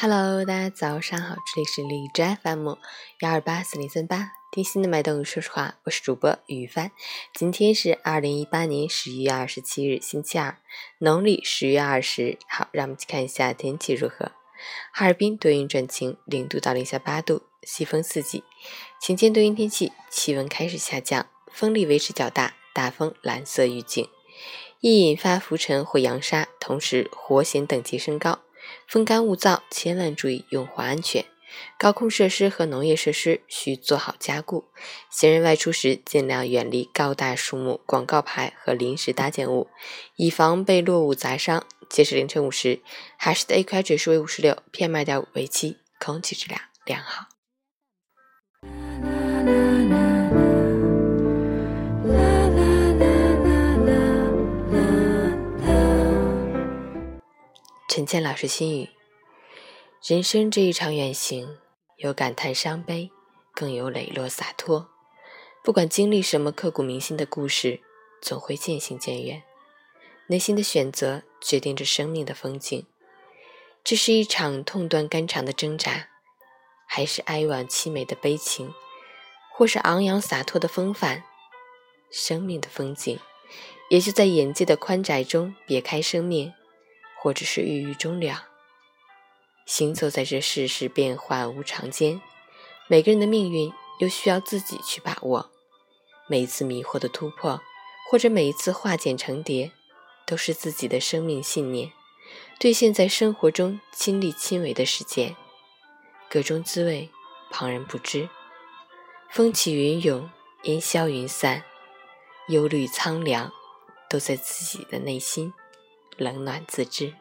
Hello，大家早上好，这里是荔枝 FM 幺二八四零三八，听心的脉动，说实话，我是主播雨帆。今天是二零一八年十一月二十七日，星期二，农历十月二十。好，让我们去看一下天气如何。哈尔滨多云转晴，零度到零下八度，西风四级。晴间多云天气，气温开始下降，风力维持较大，大风蓝色预警，易引发浮尘或扬沙，同时火险等级升高。风干物燥，千万注意用火安全。高空设施和农业设施需做好加固。行人外出时尽量远离高大树木、广告牌和临时搭建物，以防被落物砸伤。截止凌晨五时，海市的 AQI 指数为五十六，PM 二点五为七，空气质量良好。陈倩老师心语：人生这一场远行，有感叹伤悲，更有磊落洒脱。不管经历什么刻骨铭心的故事，总会渐行渐远。内心的选择决定着生命的风景。这是一场痛断肝肠的挣扎，还是哀婉凄美的悲情，或是昂扬洒脱的风范？生命的风景，也就在眼界的宽窄中别开生面。或者是郁郁终了。行走在这世事变幻无常间，每个人的命运又需要自己去把握。每一次迷惑的突破，或者每一次化茧成蝶，都是自己的生命信念，兑现在生活中亲力亲为的实践。各中滋味，旁人不知。风起云涌，烟消云散，忧虑苍凉，都在自己的内心。冷暖自知。